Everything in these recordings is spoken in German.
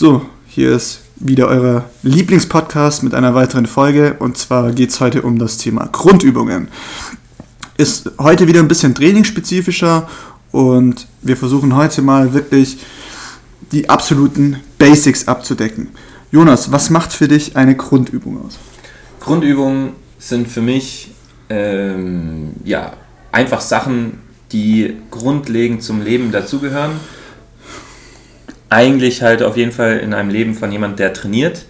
So, hier ist wieder euer Lieblingspodcast mit einer weiteren Folge und zwar geht es heute um das Thema Grundübungen. Ist heute wieder ein bisschen trainingsspezifischer und wir versuchen heute mal wirklich die absoluten Basics abzudecken. Jonas, was macht für dich eine Grundübung aus? Grundübungen sind für mich ähm, ja, einfach Sachen, die grundlegend zum Leben dazugehören eigentlich halt auf jeden Fall in einem Leben von jemand, der trainiert.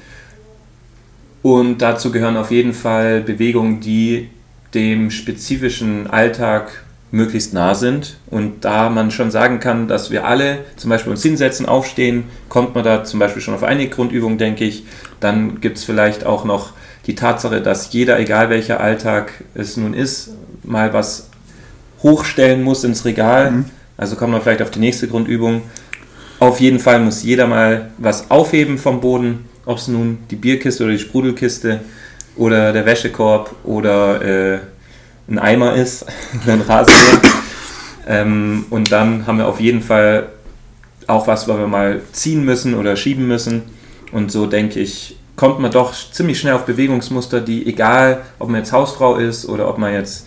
Und dazu gehören auf jeden Fall Bewegungen, die dem spezifischen Alltag möglichst nah sind. Und da man schon sagen kann, dass wir alle zum Beispiel uns hinsetzen, aufstehen, kommt man da zum Beispiel schon auf einige Grundübungen, denke ich. Dann gibt es vielleicht auch noch die Tatsache, dass jeder, egal welcher Alltag es nun ist, mal was hochstellen muss ins Regal. Mhm. Also kommt man vielleicht auf die nächste Grundübung. Auf jeden Fall muss jeder mal was aufheben vom Boden, ob es nun die Bierkiste oder die Sprudelkiste oder der Wäschekorb oder äh, ein Eimer ist, ein Rasenmäher. ähm, und dann haben wir auf jeden Fall auch was, was wir mal ziehen müssen oder schieben müssen. Und so denke ich, kommt man doch ziemlich schnell auf Bewegungsmuster, die egal, ob man jetzt Hausfrau ist oder ob man jetzt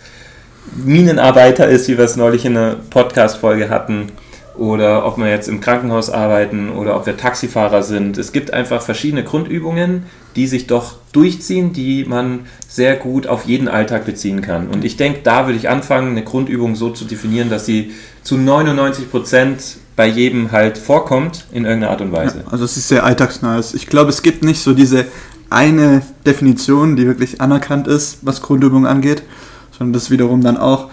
Minenarbeiter ist, wie wir es neulich in einer Podcast-Folge hatten, oder ob wir jetzt im Krankenhaus arbeiten oder ob wir Taxifahrer sind. Es gibt einfach verschiedene Grundübungen, die sich doch durchziehen, die man sehr gut auf jeden Alltag beziehen kann. Und ich denke, da würde ich anfangen, eine Grundübung so zu definieren, dass sie zu 99 Prozent bei jedem halt vorkommt in irgendeiner Art und Weise. Ja, also es ist sehr alltagsnah. Ich glaube, es gibt nicht so diese eine Definition, die wirklich anerkannt ist, was Grundübungen angeht, sondern das ist wiederum dann auch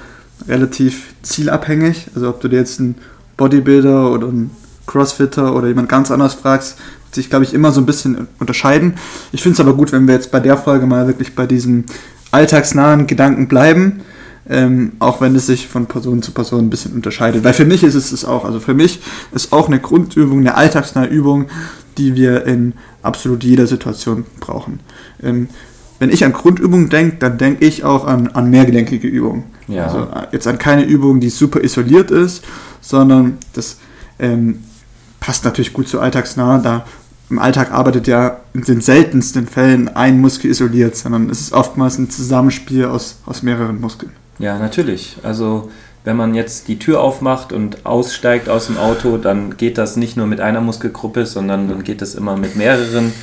relativ zielabhängig. Also ob du dir jetzt ein Bodybuilder oder ein Crossfitter oder jemand ganz anders fragst, wird sich, glaube ich, immer so ein bisschen unterscheiden. Ich finde es aber gut, wenn wir jetzt bei der Folge mal wirklich bei diesen alltagsnahen Gedanken bleiben, ähm, auch wenn es sich von Person zu Person ein bisschen unterscheidet. Weil für mich ist es es auch. Also für mich ist auch eine Grundübung, eine alltagsnahe Übung, die wir in absolut jeder Situation brauchen. Ähm, wenn ich an Grundübungen denke, dann denke ich auch an, an mehrgelenkige Übungen. Ja. Also äh, jetzt an keine Übung, die super isoliert ist, sondern das ähm, passt natürlich gut zu alltagsnah, da im Alltag arbeitet ja in den seltensten Fällen ein Muskel isoliert, sondern es ist oftmals ein Zusammenspiel aus, aus mehreren Muskeln. Ja, natürlich. Also wenn man jetzt die Tür aufmacht und aussteigt aus dem Auto, dann geht das nicht nur mit einer Muskelgruppe, sondern dann geht das immer mit mehreren.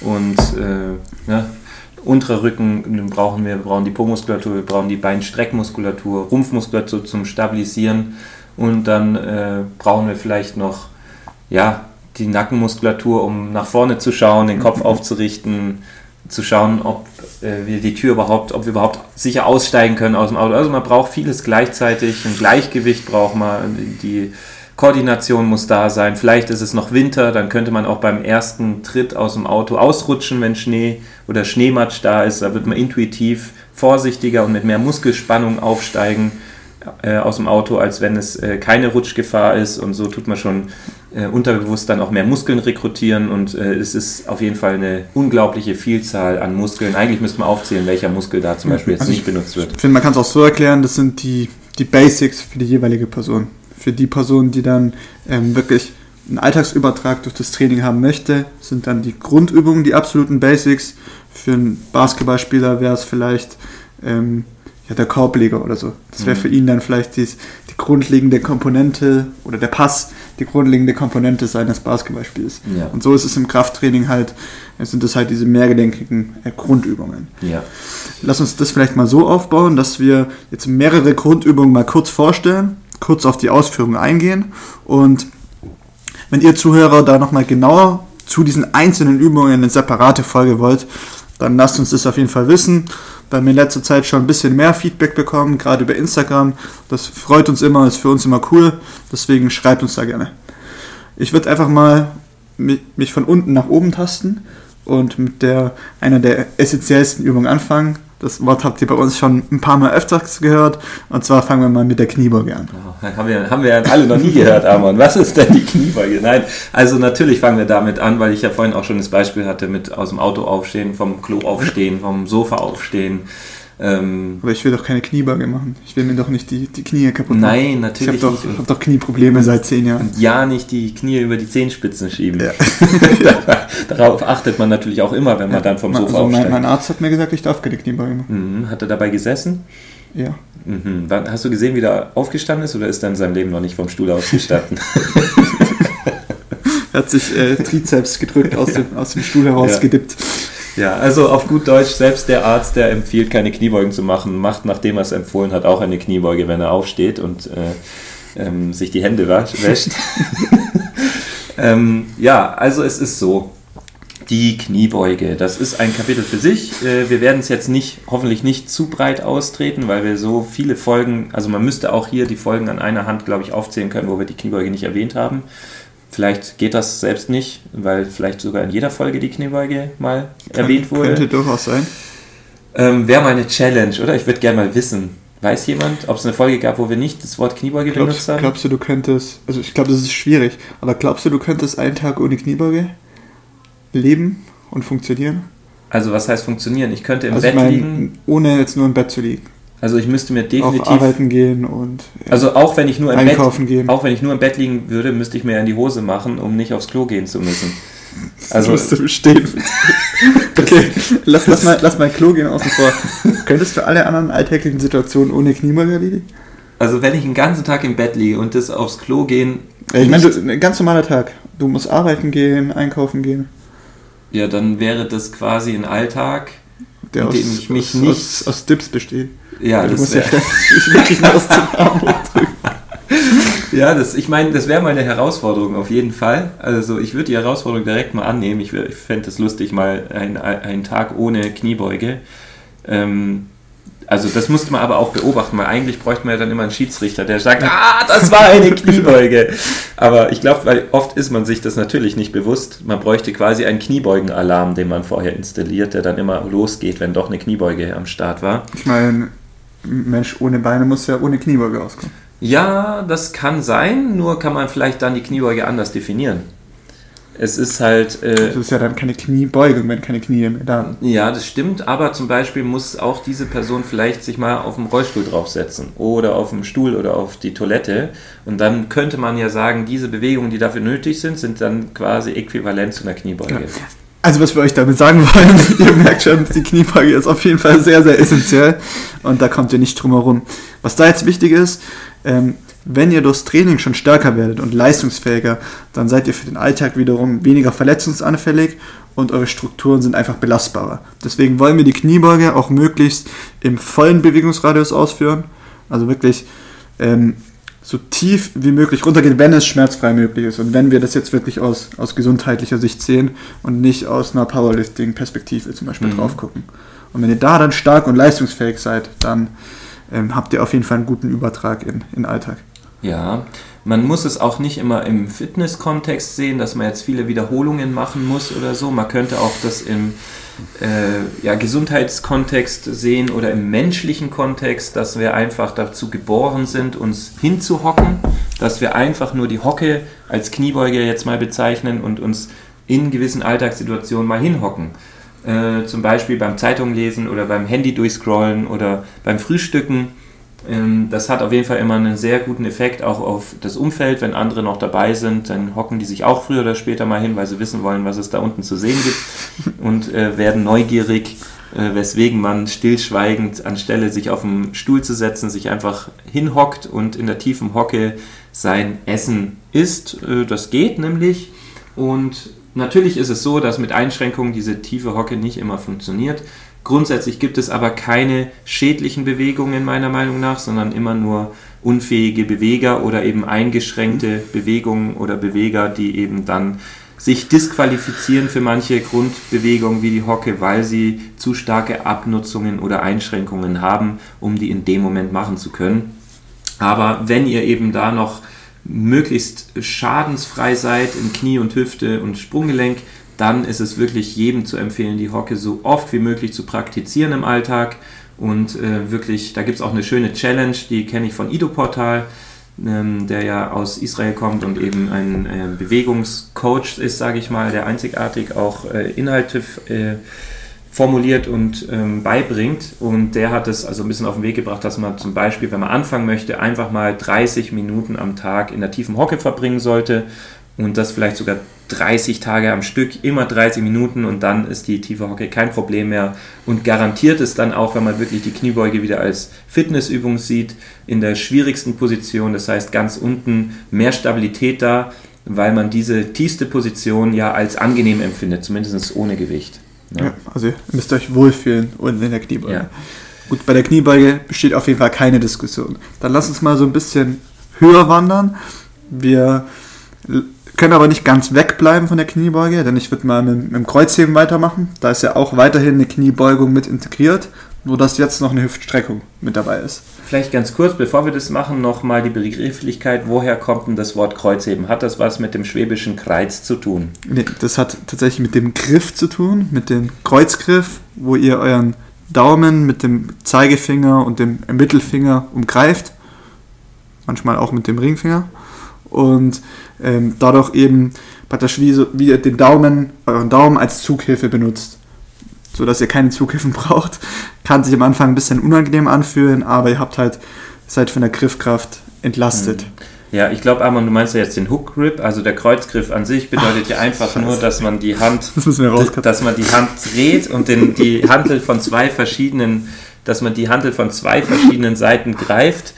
Und äh, ja, unterer Rücken brauchen wir, wir brauchen die Po-Muskulatur, wir brauchen die Beinstreckmuskulatur, Rumpfmuskulatur zum Stabilisieren und dann äh, brauchen wir vielleicht noch ja, die Nackenmuskulatur, um nach vorne zu schauen, den Kopf aufzurichten, zu schauen, ob äh, wir die Tür überhaupt, ob wir überhaupt sicher aussteigen können aus dem Auto. Also man braucht vieles gleichzeitig, ein Gleichgewicht braucht man, die Koordination muss da sein. Vielleicht ist es noch Winter, dann könnte man auch beim ersten Tritt aus dem Auto ausrutschen, wenn Schnee oder Schneematsch da ist. Da wird man intuitiv vorsichtiger und mit mehr Muskelspannung aufsteigen äh, aus dem Auto, als wenn es äh, keine Rutschgefahr ist. Und so tut man schon äh, unterbewusst dann auch mehr Muskeln rekrutieren. Und äh, es ist auf jeden Fall eine unglaubliche Vielzahl an Muskeln. Eigentlich müsste man aufzählen, welcher Muskel da zum Beispiel jetzt also nicht benutzt wird. Ich finde, man kann es auch so erklären, das sind die, die Basics für die jeweilige Person. Für die Person, die dann ähm, wirklich einen Alltagsübertrag durch das Training haben möchte, sind dann die Grundübungen die absoluten Basics. Für einen Basketballspieler wäre es vielleicht ähm, ja, der Korbleger oder so. Das wäre mhm. für ihn dann vielleicht dies, die grundlegende Komponente oder der Pass, die grundlegende Komponente seines Basketballspiels. Ja. Und so ist es im Krafttraining halt, sind das halt diese mehrgelenkigen äh, Grundübungen. Ja. Lass uns das vielleicht mal so aufbauen, dass wir jetzt mehrere Grundübungen mal kurz vorstellen, kurz auf die Ausführungen eingehen und wenn ihr Zuhörer da nochmal genauer zu diesen einzelnen Übungen eine separate Folge wollt, dann lasst uns das auf jeden Fall wissen. Da haben wir in letzter Zeit schon ein bisschen mehr Feedback bekommen, gerade über Instagram. Das freut uns immer, ist für uns immer cool. Deswegen schreibt uns da gerne. Ich würde einfach mal mich von unten nach oben tasten und mit der einer der essentiellsten Übungen anfangen. Das Wort habt ihr bei uns schon ein paar Mal öfters gehört. Und zwar fangen wir mal mit der Kniebeuge an. Oh, haben, wir, haben wir alle noch nie gehört, Amon. Was ist denn die Kniebeuge? Nein, also natürlich fangen wir damit an, weil ich ja vorhin auch schon das Beispiel hatte mit aus dem Auto aufstehen, vom Klo aufstehen, vom Sofa aufstehen. Ähm, Aber ich will doch keine Kniebeuge machen. Ich will mir doch nicht die, die Knie kaputt machen. nein, natürlich ich habe doch, nicht. hab doch Knieprobleme seit zehn Jahren. Ja, nicht die Knie über die Zehenspitzen schieben. Ja. Darauf achtet man natürlich auch immer, wenn man dann vom Sofa also mein, aufsteigt. mein Arzt hat mir gesagt, ich darf keine Kniebeuge machen. Mhm. Hat er dabei gesessen? Ja. Mhm. Hast du gesehen, wie er aufgestanden ist oder ist er in seinem Leben noch nicht vom Stuhl ausgestanden? Er hat sich äh, Trizeps gedrückt, aus, dem, aus dem Stuhl heraus Ja. Ja, also auf gut Deutsch, selbst der Arzt, der empfiehlt, keine Kniebeugen zu machen, macht, nachdem er es empfohlen hat, auch eine Kniebeuge, wenn er aufsteht und äh, ähm, sich die Hände wäscht. ähm, ja, also es ist so. Die Kniebeuge, das ist ein Kapitel für sich. Äh, Wir werden es jetzt nicht, hoffentlich nicht zu breit austreten, weil wir so viele Folgen, also man müsste auch hier die Folgen an einer Hand, glaube ich, aufzählen können, wo wir die Kniebeuge nicht erwähnt haben. Vielleicht geht das selbst nicht, weil vielleicht sogar in jeder Folge die Kniebeuge mal erwähnt wurde. Könnte durchaus sein. Ähm, Wäre mal eine Challenge, oder? Ich würde gerne mal wissen. Weiß jemand, ob es eine Folge gab, wo wir nicht das Wort Kniebeuge benutzt Glaubst, haben? glaubst du, du könntest, also ich glaube, das ist schwierig, aber glaubst du, du könntest einen Tag ohne Kniebeuge leben und funktionieren? Also was heißt funktionieren? Ich könnte im also Bett ich meine, liegen, ohne jetzt nur im Bett zu liegen. Also ich müsste mir Auch definitiv, arbeiten gehen und ja, also auch wenn ich nur im Bett, einkaufen gehen. auch wenn ich nur im Bett liegen würde, müsste ich mir in die Hose machen, um nicht aufs Klo gehen zu müssen. das Also musst du bestehen. okay, lass, lass, mal, lass mal Klo gehen außen vor. Könntest du alle anderen alltäglichen Situationen ohne Kniebeuge erledigen? Also wenn ich den ganzen Tag im Bett liege und das aufs Klo gehen, Ja, ich meine, ein ganz normaler Tag. Du musst arbeiten gehen, einkaufen gehen. ja, dann wäre das quasi ein Alltag. Der In aus, dem ich mich aus, nicht- aus, aus Dips besteht. Ja, das musst ja wirklich nur aus dem Arm hochdrücken. Ja, das, ich meine, das wäre mal eine Herausforderung auf jeden Fall. Also ich würde die Herausforderung direkt mal annehmen. Ich, ich fände es lustig, mal ein- einen Tag ohne Kniebeuge. Ähm, also das musste man aber auch beobachten, weil eigentlich bräuchte man ja dann immer einen Schiedsrichter, der sagt, ah, das war eine Kniebeuge. Aber ich glaube, weil oft ist man sich das natürlich nicht bewusst. Man bräuchte quasi einen Kniebeugenalarm, den man vorher installiert, der dann immer losgeht, wenn doch eine Kniebeuge am Start war. Ich meine, ein Mensch ohne Beine muss ja ohne Kniebeuge auskommen. Ja, das kann sein, nur kann man vielleicht dann die Kniebeuge anders definieren. Es ist halt, äh, Das ist ja dann keine Kniebeugung, wenn keine Knie mehr da sind. ja, das stimmt, aber zum Beispiel muss auch diese Person vielleicht sich mal auf den Rollstuhl draufsetzen oder auf den Stuhl oder auf die Toilette und dann könnte man ja sagen, diese Bewegungen, die dafür nötig sind, sind dann quasi äquivalent zu einer Kniebeuge. Ja. Also was wir euch damit sagen wollen, ihr merkt schon, die Kniebeuge ist auf jeden Fall sehr, sehr essentiell und da kommt ihr nicht drum herum. Was da jetzt wichtig ist, ähm, wenn ihr durchs Training schon stärker werdet und leistungsfähiger, dann seid ihr für den Alltag wiederum weniger verletzungsanfällig und eure Strukturen sind einfach belastbarer. Deswegen wollen wir die Kniebeuge auch möglichst im vollen Bewegungsradius ausführen, also wirklich ähm, so tief wie möglich runtergehen, wenn es schmerzfrei möglich ist. Und wenn wir das jetzt wirklich aus, aus gesundheitlicher Sicht sehen und nicht aus einer Powerlifting-Perspektive zum Beispiel Mhm. drauf gucken. Und wenn ihr da dann stark und leistungsfähig seid, dann ähm, habt ihr auf jeden Fall einen guten Übertrag in, in Alltag. Ja, man muss es auch nicht immer im Fitness-Kontext sehen, dass man jetzt viele Wiederholungen machen muss oder so. Man könnte auch das im äh, ja, Gesundheitskontext sehen oder im menschlichen Kontext, dass wir einfach dazu geboren sind, uns hinzuhocken, dass wir einfach nur die Hocke als Kniebeuge jetzt mal bezeichnen und uns in gewissen Alltagssituationen mal hinhocken. Äh, zum Beispiel beim Zeitunglesen oder beim Handy durchscrollen oder beim Frühstücken. Ähm, Das hat auf jeden Fall immer einen sehr guten Effekt auch auf das Umfeld. Wenn andere noch dabei sind, dann hocken die sich auch früher oder später mal hin, weil sie wissen wollen, was es da unten zu sehen gibt und äh, werden neugierig, äh, weswegen man stillschweigend anstelle sich auf den Stuhl zu setzen, sich einfach hinhockt und in der tiefen Hocke sein Essen isst. Äh, Das geht nämlich und natürlich ist es so, dass mit Einschränkungen diese tiefe Hocke nicht immer funktioniert. Grundsätzlich gibt es aber keine schädlichen Bewegungen meiner Meinung nach, sondern immer nur unfähige Beweger oder eben eingeschränkte Bewegungen oder Beweger, die eben dann sich disqualifizieren für manche Grundbewegungen wie die Hocke, weil sie zu starke Abnutzungen oder Einschränkungen haben, um die in dem Moment machen zu können. Aber wenn ihr eben da noch möglichst schadensfrei seid in Knie und Hüfte und Sprunggelenk, dann ist es wirklich jedem zu empfehlen, die Hocke so oft wie möglich zu praktizieren im Alltag. Und äh, wirklich, da gibt es auch eine schöne Challenge, die kenne ich von Ido Portal, ähm, der ja aus Israel kommt und eben ein äh, Bewegungscoach ist, sage ich mal, der einzigartig auch äh, Inhalte äh, formuliert und ähm, beibringt. Und der hat es also ein bisschen auf den Weg gebracht, dass man zum Beispiel, wenn man anfangen möchte, einfach mal 30 Minuten am Tag in der tiefen Hocke verbringen sollte und das vielleicht sogar 30 Tage am Stück, immer 30 Minuten und dann ist die tiefe Hocke kein Problem mehr und garantiert es dann auch, wenn man wirklich die Kniebeuge wieder als Fitnessübung sieht, in der schwierigsten Position, das heißt ganz unten mehr Stabilität da, weil man diese tiefste Position ja als angenehm empfindet, zumindest ohne Gewicht. Ja. ja, also ihr müsst euch wohlfühlen unten in der Kniebeuge. Ja. Gut, bei der Kniebeuge besteht auf jeden Fall keine Diskussion. Dann lass uns mal so ein bisschen höher wandern. Wir können aber nicht ganz wegbleiben von der Kniebeuge, denn ich würde mal mit, mit dem Kreuzheben weitermachen. Da ist ja auch weiterhin eine Kniebeugung mit integriert, nur dass jetzt noch eine Hüftstreckung mit dabei ist. Vielleicht ganz kurz, bevor wir das machen, nochmal die Begrifflichkeit. Woher kommt denn das Wort Kreuzheben? Hat das was mit dem schwäbischen Kreuz zu tun? Nee, das hat tatsächlich mit dem Griff zu tun, mit dem Kreuzgriff, wo ihr euren Daumen mit dem Zeigefinger und dem Mittelfinger umgreift. Manchmal auch mit dem Ringfinger. Und ähm, dadurch eben praktisch wie, so, wie ihr den Daumen, euren Daumen als Zughilfe benutzt so dass ihr keine Zughilfen braucht. Kann sich am Anfang ein bisschen unangenehm anfühlen, aber ihr habt halt, seid von der Griffkraft entlastet. Hm. Ja, ich glaube, Armand, du meinst ja jetzt den Hook Grip, also der Kreuzgriff an sich bedeutet Ach, ja einfach Scheiße. nur, dass man die Hand, das dass man die Hand dreht und den, die Handel von zwei verschiedenen dass man die Handel von zwei verschiedenen Seiten greift.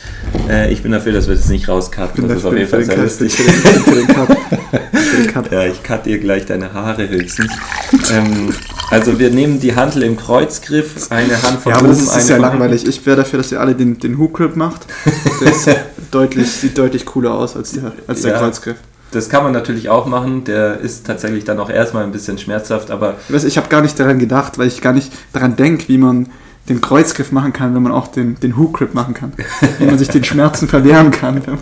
Äh, ich bin dafür, dass wir das nicht rauscutten. Das ist auf jeden Fall sehr lustig. ja, ich cut dir gleich deine Haare höchstens. Ähm, also wir nehmen die Handel im Kreuzgriff, eine Hand von ja, aber oben, das ist, ja langweilig. Ich wäre dafür, dass ihr alle den, den Hook Grip macht. Das deutlich, sieht deutlich cooler aus als der, als der ja. Kreuzgriff. Das kann man natürlich auch machen. Der ist tatsächlich dann auch erstmal ein bisschen schmerzhaft, aber. Ich habe gar nicht daran gedacht, weil ich gar nicht daran denke, wie man den Kreuzgriff machen kann, wenn man auch den, den Hook Grip machen kann. Wenn man sich den Schmerzen verwehren kann.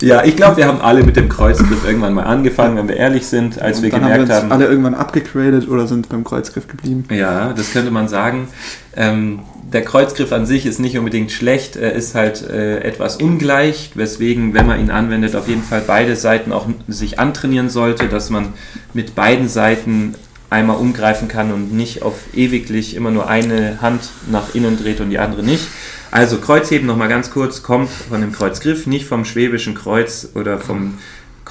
Ja, ich glaube, wir haben alle mit dem Kreuzgriff irgendwann mal angefangen, wenn wir ehrlich sind, als wir gemerkt haben. Wir haben alle irgendwann abgegradet oder sind beim Kreuzgriff geblieben. Ja, das könnte man sagen. Ähm, der Kreuzgriff an sich ist nicht unbedingt schlecht, er ist halt äh, etwas ungleich, weswegen, wenn man ihn anwendet, auf jeden Fall beide Seiten auch sich antrainieren sollte, dass man mit beiden Seiten einmal umgreifen kann und nicht auf ewiglich immer nur eine Hand nach innen dreht und die andere nicht. Also Kreuzheben nochmal ganz kurz, kommt von dem Kreuzgriff, nicht vom schwäbischen Kreuz oder vom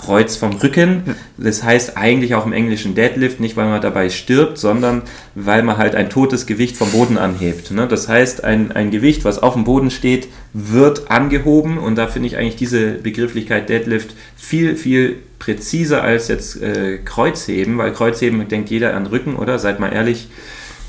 Kreuz vom Rücken. Das heißt eigentlich auch im Englischen Deadlift, nicht weil man dabei stirbt, sondern weil man halt ein totes Gewicht vom Boden anhebt. Ne? Das heißt, ein, ein Gewicht, was auf dem Boden steht, wird angehoben und da finde ich eigentlich diese Begrifflichkeit Deadlift viel, viel präziser als jetzt äh, Kreuzheben, weil Kreuzheben denkt jeder an Rücken, oder? Seid mal ehrlich.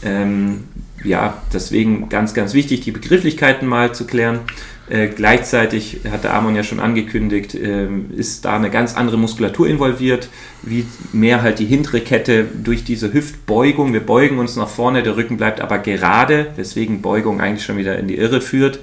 Ähm, ja, deswegen ganz, ganz wichtig, die Begrifflichkeiten mal zu klären. Äh, gleichzeitig hat der Amon ja schon angekündigt, äh, ist da eine ganz andere Muskulatur involviert, wie mehr halt die hintere Kette durch diese Hüftbeugung. Wir beugen uns nach vorne, der Rücken bleibt aber gerade, weswegen Beugung eigentlich schon wieder in die Irre führt.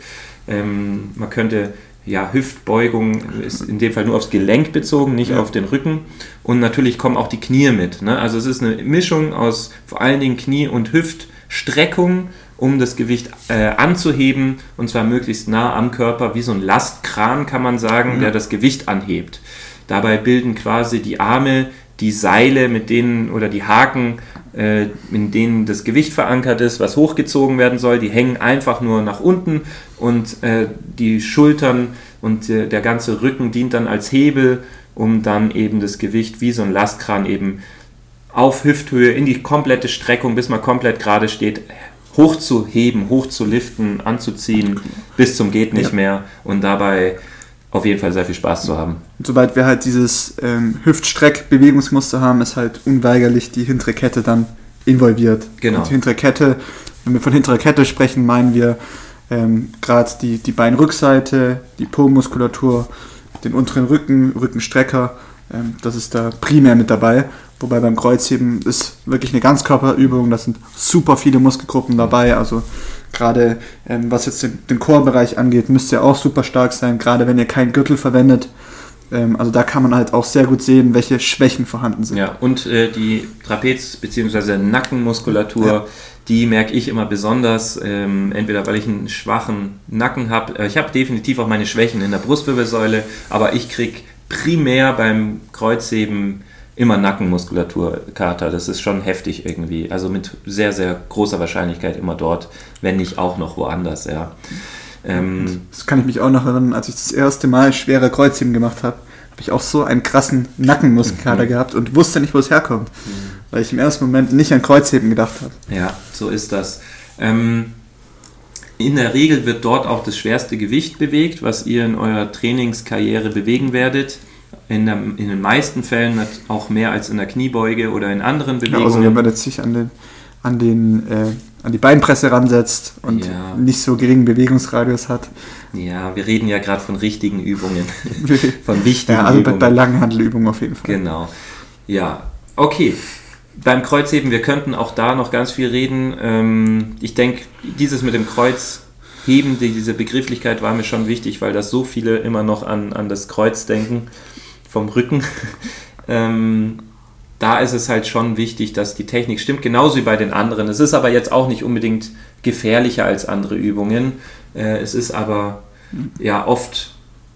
Ähm, man könnte ja, Hüftbeugung ist in dem Fall nur aufs Gelenk bezogen, nicht ja. auf den Rücken. Und natürlich kommen auch die Knie mit. Ne? Also es ist eine Mischung aus vor allen Dingen Knie- und Hüftstreckung um das Gewicht äh, anzuheben und zwar möglichst nah am Körper, wie so ein Lastkran kann man sagen, mhm. der das Gewicht anhebt. Dabei bilden quasi die Arme die Seile, mit denen oder die Haken, äh, in denen das Gewicht verankert ist, was hochgezogen werden soll, die hängen einfach nur nach unten und äh, die Schultern und äh, der ganze Rücken dient dann als Hebel, um dann eben das Gewicht wie so ein Lastkran eben auf Hüfthöhe in die komplette Streckung, bis man komplett gerade steht, hochzuheben, hochzuliften, anzuziehen, bis zum geht nicht ja. mehr und dabei auf jeden Fall sehr viel Spaß zu haben. Und sobald wir halt dieses ähm, Hüftstreck-Bewegungsmuster haben, ist halt unweigerlich die hintere Kette dann involviert. Genau. Und die hintere Kette, wenn wir von hinterer Kette sprechen, meinen wir ähm, gerade die, die Beinrückseite, die Po-Muskulatur, den unteren Rücken, Rückenstrecker, das ist da primär mit dabei. Wobei beim Kreuzheben ist wirklich eine Ganzkörperübung, da sind super viele Muskelgruppen dabei. Also gerade ähm, was jetzt den, den Chorbereich angeht, müsst ihr auch super stark sein, gerade wenn ihr keinen Gürtel verwendet. Ähm, also da kann man halt auch sehr gut sehen, welche Schwächen vorhanden sind. Ja, und äh, die Trapez- bzw. Nackenmuskulatur, ja. die merke ich immer besonders, ähm, entweder weil ich einen schwachen Nacken habe. Äh, ich habe definitiv auch meine Schwächen in der Brustwirbelsäule, aber ich kriege primär beim Kreuzheben immer Nackenmuskulaturkater. Das ist schon heftig irgendwie. Also mit sehr, sehr großer Wahrscheinlichkeit immer dort, wenn nicht auch noch woanders, ja. Ähm, das kann ich mich auch noch erinnern, als ich das erste Mal schwere Kreuzheben gemacht habe, habe ich auch so einen krassen Nackenmuskelkater mhm. gehabt und wusste nicht, wo es herkommt, mhm. weil ich im ersten Moment nicht an Kreuzheben gedacht habe. Ja, so ist das. Ähm, in der Regel wird dort auch das schwerste Gewicht bewegt, was ihr in eurer Trainingskarriere bewegen werdet. In, der, in den meisten Fällen auch mehr als in der Kniebeuge oder in anderen Bewegungen. Ja, also wenn man jetzt sich an den, an, den, äh, an die Beinpresse ransetzt und ja. nicht so geringen Bewegungsradius hat. Ja, wir reden ja gerade von richtigen Übungen, von wichtigen ja, also Übungen. bei Langhandelübungen auf jeden Fall. Genau. Ja, okay beim Kreuzheben, wir könnten auch da noch ganz viel reden. Ähm, ich denke, dieses mit dem Kreuzheben, diese Begrifflichkeit war mir schon wichtig, weil das so viele immer noch an, an das Kreuz denken vom Rücken. ähm, da ist es halt schon wichtig, dass die Technik stimmt, genauso wie bei den anderen. Es ist aber jetzt auch nicht unbedingt gefährlicher als andere Übungen. Äh, es ist aber ja oft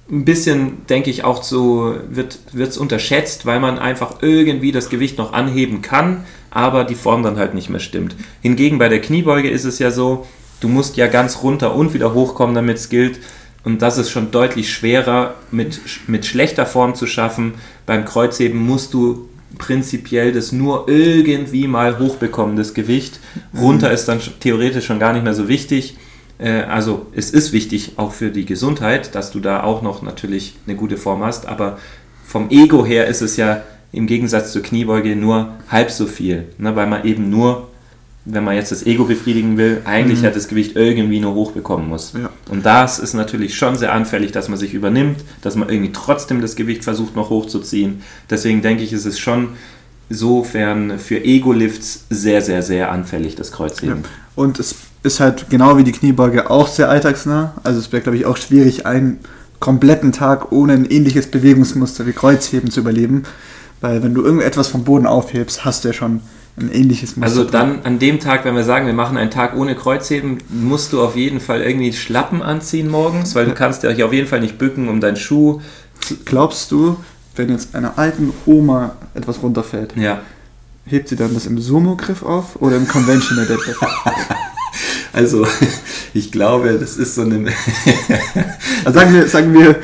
ein bisschen, denke ich, auch so wird es unterschätzt, weil man einfach irgendwie das Gewicht noch anheben kann, aber die Form dann halt nicht mehr stimmt. Hingegen bei der Kniebeuge ist es ja so, du musst ja ganz runter und wieder hochkommen, damit es gilt. Und das ist schon deutlich schwerer mit, mit schlechter Form zu schaffen. Beim Kreuzheben musst du prinzipiell das nur irgendwie mal hochbekommen, das Gewicht. Runter ist dann theoretisch schon gar nicht mehr so wichtig. Äh, also es ist wichtig auch für die Gesundheit, dass du da auch noch natürlich eine gute Form hast, aber vom Ego her ist es ja im Gegensatz zur Kniebeuge nur halb so viel, ne, weil man eben nur, wenn man jetzt das Ego befriedigen will, eigentlich mhm. ja das Gewicht irgendwie nur hochbekommen muss. Ja. Und das ist natürlich schon sehr anfällig, dass man sich übernimmt, dass man irgendwie trotzdem das Gewicht versucht noch hochzuziehen. Deswegen denke ich, ist es schon insofern für Ego-Lifts sehr, sehr, sehr anfällig, das Kreuzheben. Ja. Und es ist halt genau wie die Kniebeuge auch sehr alltagsnah. Also es wäre, glaube ich, auch schwierig, einen kompletten Tag ohne ein ähnliches Bewegungsmuster wie Kreuzheben zu überleben. Weil wenn du irgendetwas vom Boden aufhebst, hast du ja schon ein ähnliches Muster. Also dann an dem Tag, wenn wir sagen, wir machen einen Tag ohne Kreuzheben, musst du auf jeden Fall irgendwie Schlappen anziehen morgens, weil du kannst ja auf jeden Fall nicht bücken um deinen Schuh. Glaubst du, wenn jetzt einer alten Oma etwas runterfällt, ja. hebt sie dann das im Sumo-Griff auf oder im Conventional Deadlift? Also, ich glaube, das ist so eine. also sagen wir, sagen wir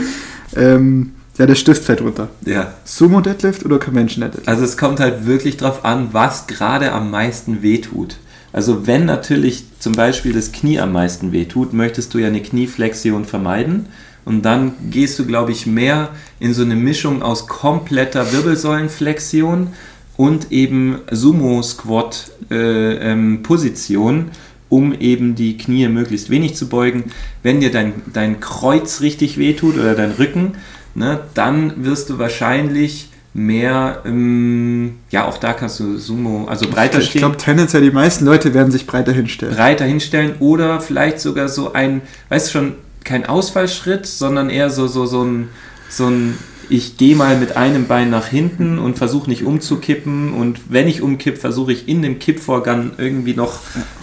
ähm, ja, der Stift fällt runter. Ja. Sumo Deadlift oder Convention Deadlift? Also, es kommt halt wirklich drauf an, was gerade am meisten wehtut. Also, wenn natürlich zum Beispiel das Knie am meisten wehtut, möchtest du ja eine Knieflexion vermeiden. Und dann gehst du, glaube ich, mehr in so eine Mischung aus kompletter Wirbelsäulenflexion und eben Sumo-Squat-Position. Äh, ähm, um eben die Knie möglichst wenig zu beugen. Wenn dir dein, dein Kreuz richtig wehtut oder dein Rücken, ne, dann wirst du wahrscheinlich mehr, ähm, ja, auch da kannst du Sumo, also breiter ich, stehen. Ich glaube, tendenziell die meisten Leute werden sich breiter hinstellen. Breiter hinstellen oder vielleicht sogar so ein, weißt du schon, kein Ausfallschritt, sondern eher so, so, so ein, so ein ich gehe mal mit einem Bein nach hinten und versuche nicht umzukippen und wenn ich umkipp, versuche ich in dem Kippvorgang irgendwie noch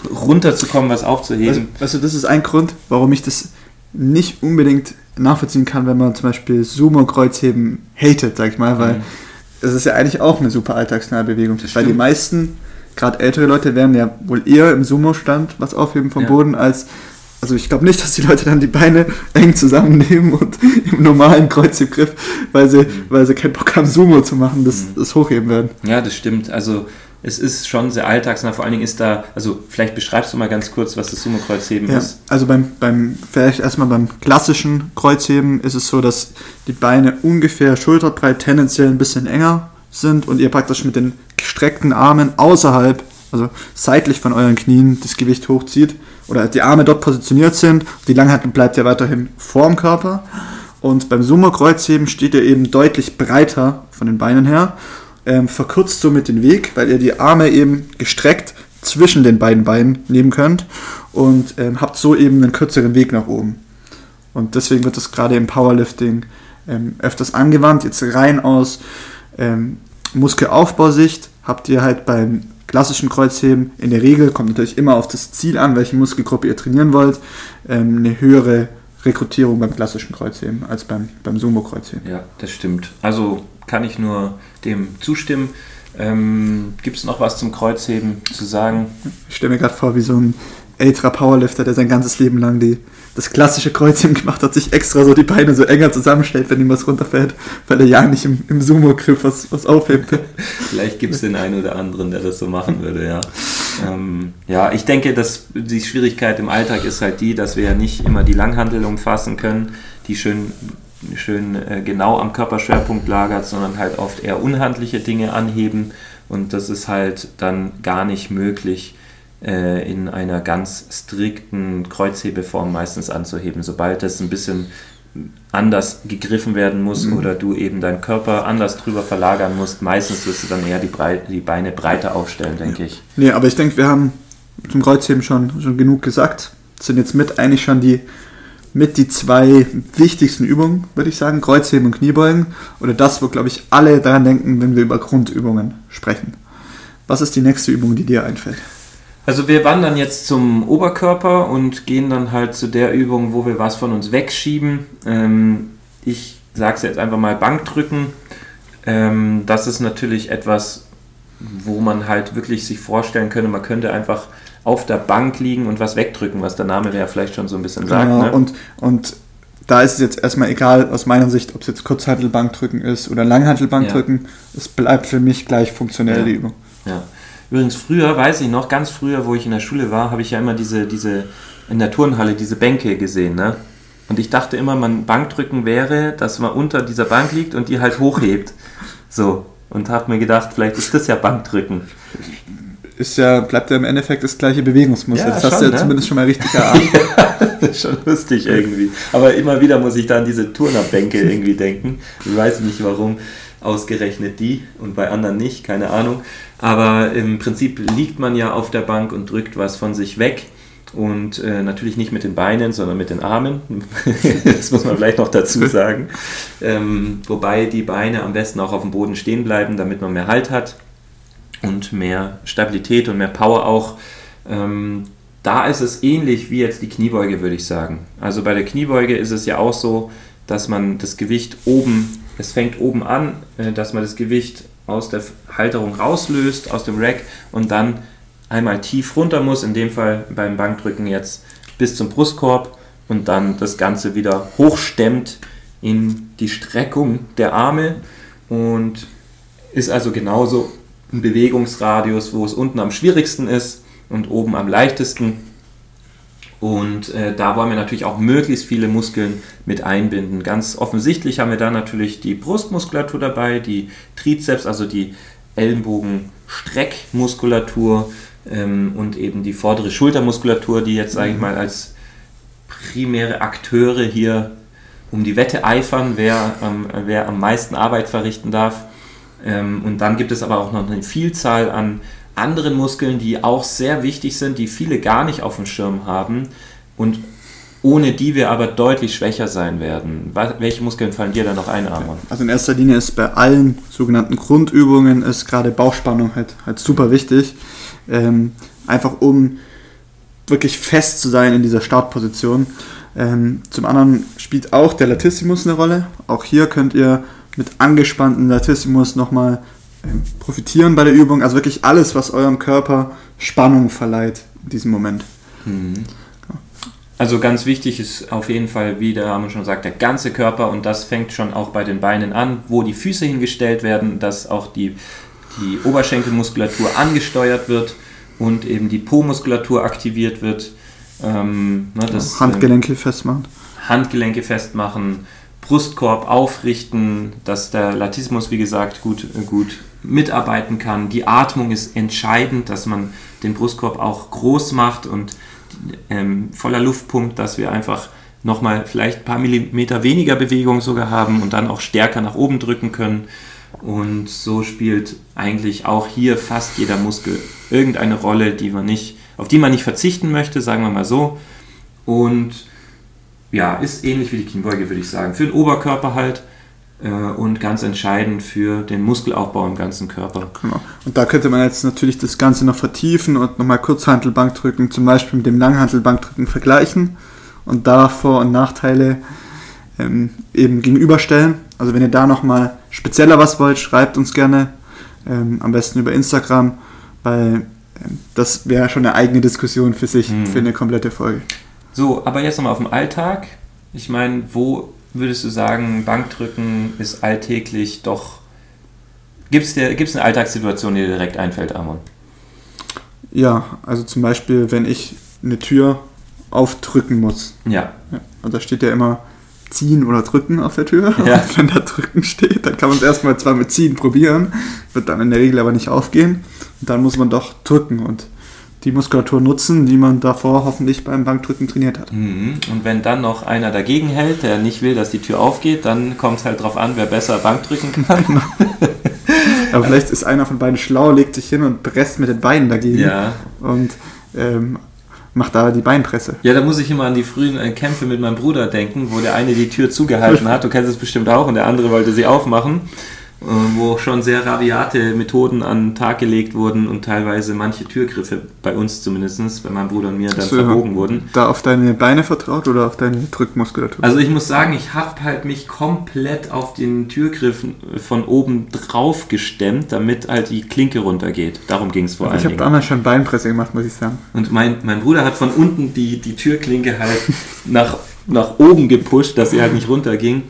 runterzukommen, was aufzuheben. Also, weißt du, das ist ein Grund, warum ich das nicht unbedingt nachvollziehen kann, wenn man zum Beispiel Sumo-Kreuzheben hatet, sag ich mal, weil mhm. es ist ja eigentlich auch eine super alltagsnahe Bewegung. Weil die meisten, gerade ältere Leute, werden ja wohl eher im Sumo-Stand was aufheben vom ja. Boden, als also ich glaube nicht, dass die Leute dann die Beine eng zusammennehmen und im normalen Kreuzhebgriff, weil sie, mhm. weil sie keinen Bock haben, Sumo zu machen, das, mhm. das hochheben werden. Ja, das stimmt. Also es ist schon sehr alltagsnah. Vor allen Dingen ist da, also vielleicht beschreibst du mal ganz kurz, was das Sumo-Kreuzheben ja, ist. Also beim, beim, vielleicht erstmal beim klassischen Kreuzheben ist es so, dass die Beine ungefähr schulterbreit, tendenziell ein bisschen enger sind und ihr praktisch mit den gestreckten Armen außerhalb, also seitlich von euren Knien, das Gewicht hochzieht oder die Arme dort positioniert sind. Die Langhantel bleibt ja weiterhin vorm Körper. Und beim Sumo-Kreuzheben steht ihr eben deutlich breiter von den Beinen her, ähm, verkürzt somit den Weg, weil ihr die Arme eben gestreckt zwischen den beiden Beinen nehmen könnt und ähm, habt so eben einen kürzeren Weg nach oben. Und deswegen wird das gerade im Powerlifting ähm, öfters angewandt. Jetzt rein aus ähm, Muskelaufbausicht habt ihr halt beim klassischen Kreuzheben in der Regel kommt natürlich immer auf das Ziel an, welche Muskelgruppe ihr trainieren wollt, ähm, eine höhere Rekrutierung beim klassischen Kreuzheben als beim, beim Sumo-Kreuzheben. Ja, das stimmt. Also kann ich nur dem zustimmen. Ähm, Gibt es noch was zum Kreuzheben zu sagen? Ich stelle mir gerade vor, wie so ein älterer Powerlifter, der sein ganzes Leben lang die, das klassische Kreuzheben gemacht hat, sich extra so die Beine so enger zusammenstellt, wenn ihm was runterfällt, weil er ja nicht im, im Sumo-Griff was, was aufhebt. Vielleicht gibt es den einen oder anderen, der das so machen würde, ja. Ähm, ja, ich denke, dass die Schwierigkeit im Alltag ist halt die, dass wir ja nicht immer die Langhandel umfassen können, die schön schön äh, genau am Körperschwerpunkt lagert, sondern halt oft eher unhandliche Dinge anheben und das ist halt dann gar nicht möglich äh, in einer ganz strikten Kreuzhebeform meistens anzuheben. Sobald das ein bisschen anders gegriffen werden muss mhm. oder du eben deinen Körper anders drüber verlagern musst, meistens wirst du dann eher die, Brei die Beine breiter aufstellen, denke ich. Nee, aber ich denke, wir haben zum Kreuzheben schon, schon genug gesagt. Das sind jetzt mit eigentlich schon die mit die zwei wichtigsten Übungen, würde ich sagen, Kreuzheben und Kniebeugen. Oder das, wo, glaube ich, alle daran denken, wenn wir über Grundübungen sprechen. Was ist die nächste Übung, die dir einfällt? Also wir wandern jetzt zum Oberkörper und gehen dann halt zu der Übung, wo wir was von uns wegschieben. Ähm, ich sage es jetzt einfach mal Bankdrücken. Ähm, das ist natürlich etwas, wo man halt wirklich sich vorstellen könnte, man könnte einfach auf der Bank liegen und was wegdrücken, was der Name ja vielleicht schon so ein bisschen sagt. Genau, ne? und, und da ist es jetzt erstmal egal aus meiner Sicht, ob es jetzt Kurzhantelbankdrücken ist oder Langhantelbankdrücken. Ja. Es bleibt für mich gleich funktionell ja. die Übung. Ja. Übrigens früher, weiß ich noch, ganz früher, wo ich in der Schule war, habe ich ja immer diese, diese, in der Turnhalle diese Bänke gesehen, ne? Und ich dachte immer, man Bankdrücken wäre, dass man unter dieser Bank liegt und die halt hochhebt. So. Und habe mir gedacht, vielleicht ist das ja Bankdrücken ist ja, bleibt ja im Endeffekt das gleiche Bewegungsmuster. Ja, das schon, hast du ja ne? zumindest schon mal richtig erahnt. ja, schon lustig irgendwie. Aber immer wieder muss ich da an diese Turnerbänke irgendwie denken. Ich weiß nicht warum ausgerechnet die und bei anderen nicht, keine Ahnung. Aber im Prinzip liegt man ja auf der Bank und drückt was von sich weg. Und äh, natürlich nicht mit den Beinen, sondern mit den Armen. das muss man vielleicht noch dazu sagen. Ähm, wobei die Beine am besten auch auf dem Boden stehen bleiben, damit man mehr Halt hat und mehr Stabilität und mehr Power auch. Ähm, da ist es ähnlich wie jetzt die Kniebeuge, würde ich sagen. Also bei der Kniebeuge ist es ja auch so, dass man das Gewicht oben, es fängt oben an, äh, dass man das Gewicht aus der Halterung rauslöst, aus dem Rack und dann einmal tief runter muss, in dem Fall beim Bankdrücken jetzt bis zum Brustkorb und dann das Ganze wieder hochstemmt in die Streckung der Arme und ist also genauso einen Bewegungsradius, wo es unten am schwierigsten ist und oben am leichtesten. Und äh, da wollen wir natürlich auch möglichst viele Muskeln mit einbinden. Ganz offensichtlich haben wir da natürlich die Brustmuskulatur dabei, die Trizeps, also die Ellenbogenstreckmuskulatur ähm, und eben die vordere Schultermuskulatur, die jetzt, sage ich mhm. mal, als primäre Akteure hier um die Wette eifern, wer, ähm, wer am meisten Arbeit verrichten darf. Ähm, und dann gibt es aber auch noch eine Vielzahl an anderen Muskeln, die auch sehr wichtig sind, die viele gar nicht auf dem Schirm haben und ohne die wir aber deutlich schwächer sein werden. Welche Muskeln fallen dir da noch ein, Armon? Also in erster Linie ist bei allen sogenannten Grundübungen ist gerade Bauchspannung halt, halt super wichtig. Ähm, einfach um wirklich fest zu sein in dieser Startposition. Ähm, zum anderen spielt auch der Latissimus eine Rolle. Auch hier könnt ihr mit angespannten Latissimus nochmal profitieren bei der Übung. Also wirklich alles, was eurem Körper Spannung verleiht in diesem Moment. Mhm. Also ganz wichtig ist auf jeden Fall, wie der Name schon sagt, der ganze Körper und das fängt schon auch bei den Beinen an, wo die Füße hingestellt werden, dass auch die, die Oberschenkelmuskulatur angesteuert wird und eben die Po-Muskulatur aktiviert wird. Ähm, ne, das, Handgelenke ähm, festmachen. Handgelenke festmachen, Brustkorb aufrichten, dass der Latissimus, wie gesagt, gut, gut mitarbeiten kann. Die Atmung ist entscheidend, dass man den Brustkorb auch groß macht und ähm, voller Luft pumpt, dass wir einfach nochmal vielleicht ein paar Millimeter weniger Bewegung sogar haben und dann auch stärker nach oben drücken können. Und so spielt eigentlich auch hier fast jeder Muskel irgendeine Rolle, die man nicht, auf die man nicht verzichten möchte, sagen wir mal so. Und ja, ist ähnlich wie die Kniebeuge, würde ich sagen. Für den Oberkörper halt und ganz entscheidend für den Muskelaufbau im ganzen Körper. Genau. Und da könnte man jetzt natürlich das Ganze noch vertiefen und nochmal Kurzhantelbankdrücken zum Beispiel mit dem Langhantelbankdrücken vergleichen und da Vor- und Nachteile ähm, eben gegenüberstellen. Also wenn ihr da nochmal spezieller was wollt, schreibt uns gerne. Ähm, am besten über Instagram, weil ähm, das wäre schon eine eigene Diskussion für sich, Mhm. für eine komplette Folge. So, aber jetzt nochmal auf den Alltag. Ich meine, wo würdest du sagen, Bankdrücken ist alltäglich doch. Gibt es gibt's eine Alltagssituation, die dir direkt einfällt, Amon? Ja, also zum Beispiel, wenn ich eine Tür aufdrücken muss. Ja. Ja, und da steht ja immer ziehen oder drücken auf der Tür. Ja. Und wenn da drücken steht, dann kann man es erstmal zwar mit ziehen probieren, wird dann in der Regel aber nicht aufgehen. Und dann muss man doch drücken und die Muskulatur nutzen, die man davor hoffentlich beim Bankdrücken trainiert hat. Mhm. Und wenn dann noch einer dagegen hält, der nicht will, dass die Tür aufgeht, dann kommt es halt drauf an, wer besser Bankdrücken kann. Aber vielleicht ist einer von beiden schlau, legt sich hin und presst mit den Beinen dagegen ja. und ähm, macht da die Beinpresse. Ja, da muss ich immer an die frühen äh, Kämpfe mit meinem Bruder denken, wo der eine die Tür zugehalten hat, du kennst es bestimmt auch, und der andere wollte sie aufmachen, äh, wo schon sehr rabiate Methoden an den Tag gelegt wurden und teilweise manche Türgriffe, bei uns zumindest, bei meinem Bruder und mir, dann So, verbogen wurden. Da auf deine Beine vertraut oder auf deine Drückmuskulatur? Also ich muss sagen, ich habe halt mich komplett auf den Türgriff von oben drauf gestemmt, damit halt die Klinke runtergeht. Darum ging es vor Also allen ich habe damals schon Beinpresse gemacht, muss ich sagen. Und mein, mein Bruder hat von unten die, die Türklinke halt nach, nach oben gepusht, dass sie halt nicht runterging.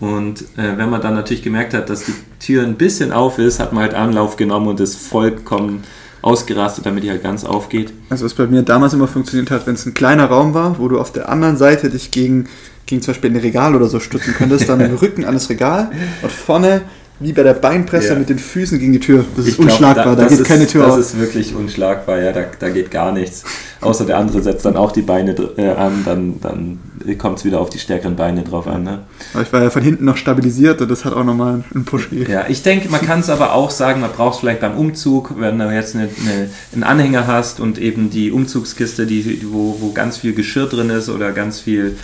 Und äh, wenn man dann natürlich gemerkt hat, dass die Tür ein bisschen auf ist, hat man halt Anlauf genommen und ist vollkommen ausgerastet, damit die halt ganz aufgeht. Also was bei mir damals immer funktioniert hat, wenn es ein kleiner Raum war, wo du auf der anderen Seite dich gegen, gegen zum Beispiel ein Regal oder so stützen könntest, dann den Rücken an das Regal und vorne, wie bei der Beinpresse, Ja. mit den Füßen gegen die Tür. Das ist Ich glaub, unschlagbar, da, das geht ist, keine Tür Das auf. ist wirklich unschlagbar, ja, da, da geht gar nichts. Außer der andere setzt dann auch die Beine äh, an, dann, dann kommt es wieder auf die stärkeren Beine drauf an. Ne? Aber ich war ja von hinten noch stabilisiert und das hat auch nochmal einen Push gegeben. Ja, ich denke, man kann es aber auch sagen, man braucht es vielleicht beim Umzug, wenn du jetzt eine, eine, einen Anhänger hast und eben die Umzugskiste, die, wo, wo ganz viel Geschirr drin ist oder ganz viel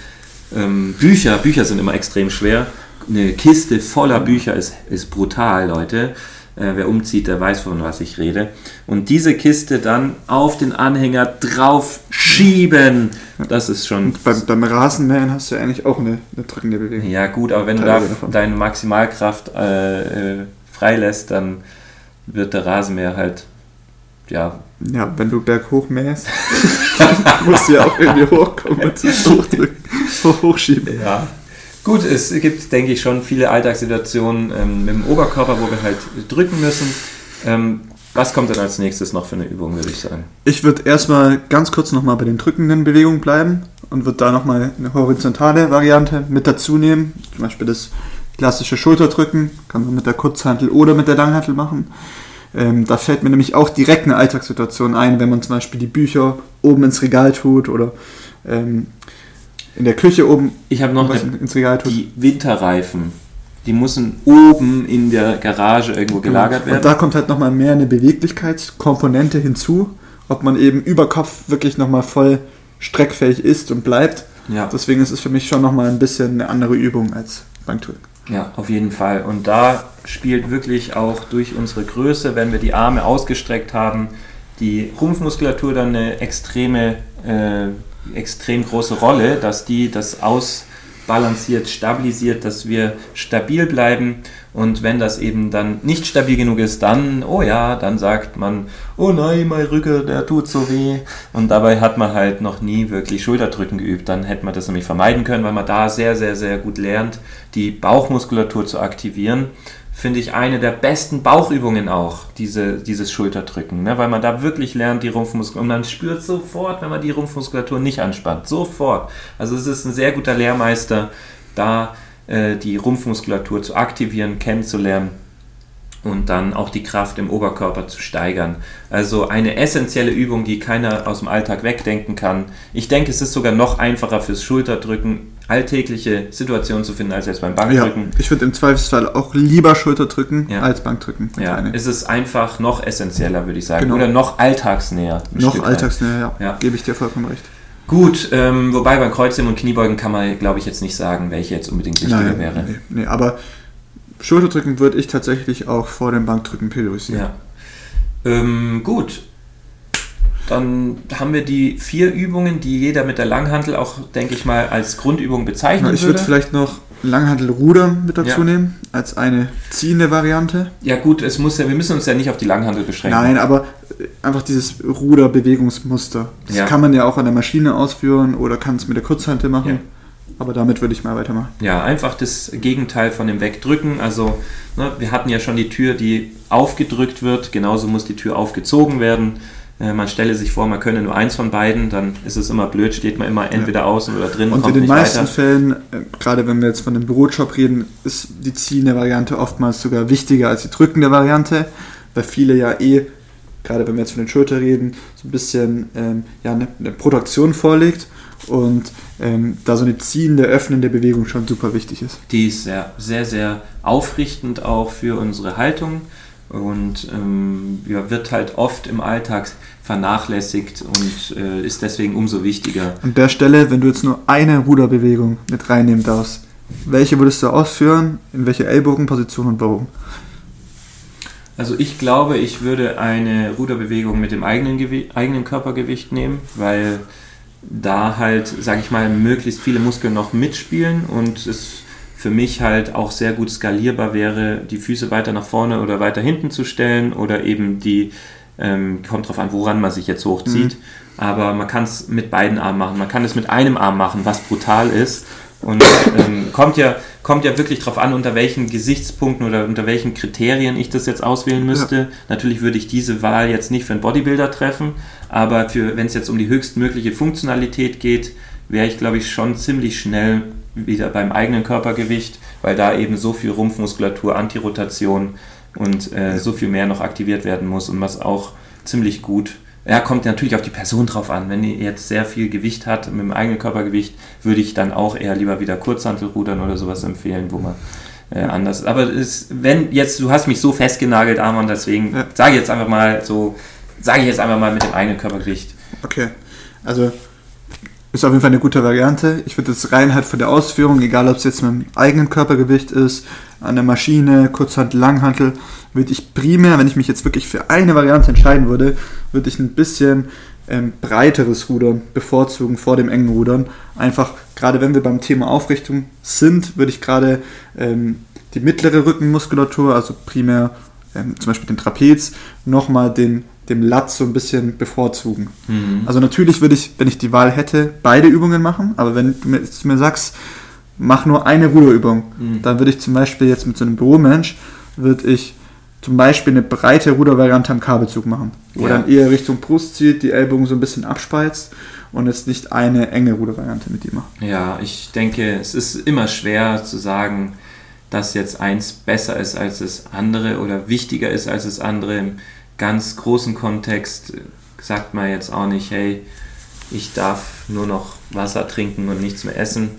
ähm, Bücher. Bücher sind immer extrem schwer. Eine Kiste voller Bücher ist, ist brutal, Leute. Äh, wer umzieht, der weiß, von was ich rede. Und diese Kiste dann auf den Anhänger drauf schieben, das ist schon Und beim, beim Rasenmähen hast du ja eigentlich auch eine, eine drückende Bewegung. ja, gut, aber wenn du da davon. deine Maximalkraft äh, äh, freilässt, dann wird der Rasenmäher halt, ja, Ja, wenn du berghoch mähst, musst du ja auch irgendwie hochkommen und hochdrücken, hoch, hochschieben. ja. Gut, es gibt, denke ich, schon viele Alltagssituationen ähm, mit dem Oberkörper, wo wir halt drücken müssen. Ähm, was kommt dann als nächstes noch für eine Übung, würde ich sagen? Ich würde erstmal ganz kurz nochmal bei den drückenden Bewegungen bleiben und würde da nochmal eine horizontale Variante mit dazu nehmen. Zum Beispiel das klassische Schulterdrücken, kann man mit der Kurzhantel oder mit der Langhantel machen. Ähm, da fällt mir nämlich auch direkt eine Alltagssituation ein, wenn man zum Beispiel die Bücher oben ins Regal tut oder ähm, in der Küche oben Ich habe noch eine, ins Regal tut. die Winterreifen. Die müssen oben in der Garage irgendwo gelagert werden. Und da kommt halt nochmal mehr eine Beweglichkeitskomponente hinzu, ob man eben über Kopf wirklich nochmal voll streckfähig ist und bleibt. ja. Deswegen ist es für mich schon nochmal ein bisschen eine andere Übung als Bankdrücken. Ja, auf jeden Fall. Und da spielt wirklich auch durch unsere Größe, wenn wir die Arme ausgestreckt haben, die Rumpfmuskulatur dann eine extreme, äh, extrem große Rolle, dass die das ausbalanciert, stabilisiert, dass wir stabil bleiben. Und wenn das eben dann nicht stabil genug ist, dann, oh ja, dann sagt man, oh nein, mein Rücken, der tut so weh. Und dabei hat man halt noch nie wirklich Schulterdrücken geübt. Dann hätte man das nämlich vermeiden können, weil man da sehr, sehr, sehr gut lernt, die Bauchmuskulatur zu aktivieren. Finde ich eine der besten Bauchübungen auch, diese, dieses Schulterdrücken, ne? weil man da wirklich lernt, die Rumpfmuskulatur, und man spürt sofort, wenn man die Rumpfmuskulatur nicht anspannt, sofort. Also es ist ein sehr guter Lehrmeister, da äh, die Rumpfmuskulatur zu aktivieren, kennenzulernen und dann auch die Kraft im Oberkörper zu steigern. Also eine essentielle Übung, die keiner aus dem Alltag wegdenken kann. Ich denke, es ist sogar noch einfacher fürs Schulterdrücken, alltägliche Situationen zu finden, als jetzt beim Ja, Bankdrücken. ich würde im Zweifelsfall auch lieber Schulterdrücken Ja. als Bankdrücken. Ja, Eine. es ist einfach noch essentieller, würde ich sagen. Genau. Oder noch alltagsnäher. Noch Stück alltagsnäher, ja. Ja. Gebe ich dir vollkommen recht. Gut, ähm, wobei beim Kreuzheben und Kniebeugen kann man, glaube ich, jetzt nicht sagen, welche jetzt unbedingt wichtiger Nein, wäre. nee, nee, aber Schulterdrücken würde ich tatsächlich auch vor dem Bankdrücken priorisieren. Ja. Ähm, gut. Dann haben wir die vier Übungen, die jeder mit der Langhantel auch, denke ich mal, als Grundübung bezeichnen ich würde würde. vielleicht noch Langhantelrudern mit dazu Ja. nehmen, als eine ziehende Variante. Ja gut, es muss ja, wir müssen uns ja nicht auf die Langhandel beschränken. Nein, aber äh, einfach dieses Ruderbewegungsmuster. Das Ja. kann man ja auch an der Maschine ausführen oder kann es mit der Kurzhantel machen. Ja. Aber damit würde ich mal weitermachen. Ja, einfach das Gegenteil von dem Wegdrücken. Also, ne, wir hatten ja schon die Tür, die aufgedrückt wird. Genauso muss die Tür aufgezogen werden. Äh, man stelle sich vor, man könne nur eins von beiden, dann ist es immer blöd, steht man immer entweder außen oder drin, Und in den nicht meisten weiter. Fällen, äh, gerade wenn wir jetzt von dem Bürojob reden, ist die ziehende Variante oftmals sogar wichtiger als die drückende Variante, weil viele ja eh, gerade wenn wir jetzt von den Schulter reden, so ein bisschen ähm, ja, eine, eine Produktion vorlegt und ähm, da so eine ziehende, öffnende Bewegung schon super wichtig ist. Die ist sehr, sehr, sehr aufrichtend auch für unsere Haltung und ähm, ja, wird halt oft im Alltag vernachlässigt und äh, ist deswegen umso wichtiger. An der Stelle, wenn du jetzt nur eine Ruderbewegung mit reinnehmen darfst, welche würdest du ausführen, in welche Ellbogenposition und warum? Also ich glaube, ich würde eine Ruderbewegung mit dem eigenen, Gewi eigenen Körpergewicht nehmen, weil da halt, sage ich mal, möglichst viele Muskeln noch mitspielen und es für mich halt auch sehr gut skalierbar wäre, die Füße weiter nach vorne oder weiter hinten zu stellen oder eben die, ähm, kommt drauf an, woran man sich jetzt hochzieht, aber man kann es mit beiden Armen machen, man kann es mit einem Arm machen, was brutal ist und ähm, kommt, ja, kommt ja wirklich drauf an, unter welchen Gesichtspunkten oder unter welchen Kriterien ich das jetzt auswählen müsste. Natürlich würde ich diese Wahl jetzt nicht für einen Bodybuilder treffen, aber für, wenn es jetzt um die höchstmögliche Funktionalität geht, wäre ich, glaube ich, schon ziemlich schnell wieder beim eigenen Körpergewicht, weil da eben so viel Rumpfmuskulatur, Antirotation und äh, so viel mehr noch aktiviert werden muss und was auch ziemlich gut ja, kommt natürlich auf die Person drauf an. Wenn die jetzt sehr viel Gewicht hat mit dem eigenen Körpergewicht, würde ich dann auch eher lieber wieder Kurzhantelrudern oder sowas empfehlen, wo man äh, anders. Aber es, wenn jetzt, du hast mich so festgenagelt, Arman, deswegen Ja. sage ich jetzt einfach mal so, sage ich jetzt einfach mal mit dem eigenen Körpergewicht. Okay, also ist auf jeden Fall eine gute Variante. Ich würde jetzt rein halt von der Ausführung, egal ob es jetzt mit dem eigenen Körpergewicht ist, an der Maschine, Kurzhantel, Langhantel, würde ich primär, wenn ich mich jetzt wirklich für eine Variante entscheiden würde, würde ich ein bisschen ähm, breiteres Rudern bevorzugen vor dem engen Rudern. Einfach, gerade wenn wir beim Thema Aufrichtung sind, würde ich gerade ähm, die mittlere Rückenmuskulatur, also primär ähm, zum Beispiel den Trapez, nochmal den, dem Latz so ein bisschen bevorzugen. Also natürlich würde ich, wenn ich die Wahl hätte, beide Übungen machen, aber wenn du mir, jetzt mir sagst, mach nur eine Ruderübung, Mhm. dann würde ich zum Beispiel jetzt mit so einem Büromensch, würde ich zum Beispiel eine breite Rudervariante am Kabelzug machen, wo Ja. dann eher Richtung Brust zieht, die Ellbogen so ein bisschen abspreizt und jetzt nicht eine enge Rudervariante mit ihm macht. Ja, ich denke, es ist immer schwer zu sagen, dass jetzt eins besser ist als das andere oder wichtiger ist als das andere. Ganz großen Kontext sagt man jetzt auch nicht, hey, ich darf nur noch Wasser trinken und nichts mehr essen.